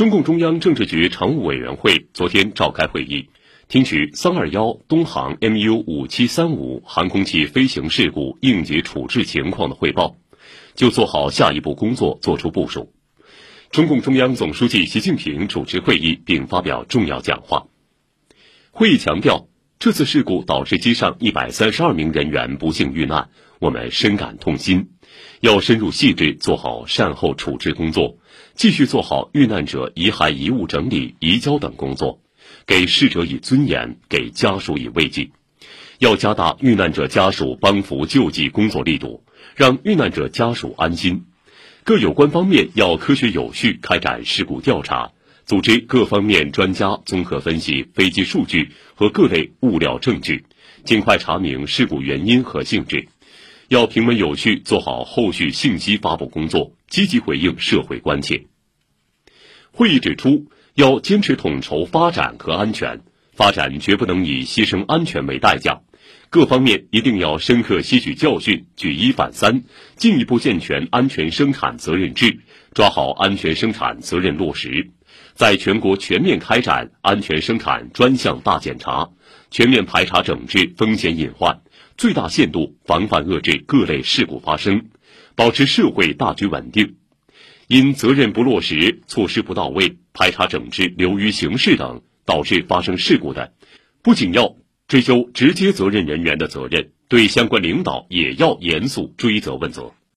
中共中央政治局常务委员会昨天召开会议，听取三二幺东航 MU 五七三五航空器飞行事故应急处置情况的汇报，就做好下一步工作作出部署。中共中央总书记习近平主持会议并发表重要讲话。会议强调，这次事故导致机上一百三十二名人员不幸遇难，我们深感痛心。要深入细致做好善后处置工作，继续做好遇难者遗骸遗物整理移交等工作，给逝者以尊严，给家属以慰藉。要加大遇难者家属帮扶救济工作力度，让遇难者家属安心。各有关方面要科学有序开展事故调查，组织各方面专家综合分析飞机数据和各类物料证据，尽快查明事故原因和性质。要平稳有序做好后续信息发布工作，积极回应社会关切。会议指出，要坚持统筹发展和安全，发展绝不能以牺牲安全为代价。各方面一定要深刻吸取教训，举一反三，进一步健全安全生产责任制，抓好安全生产责任落实，在全国全面开展安全生产专项大检查，全面排查整治风险隐患。最大限度防范遏制各类事故发生，保持社会大局稳定。因责任不落实、措施不到位、排查整治流于形式等导致发生事故的，不仅要追究直接责任人员的责任，对相关领导也要严肃追责问责。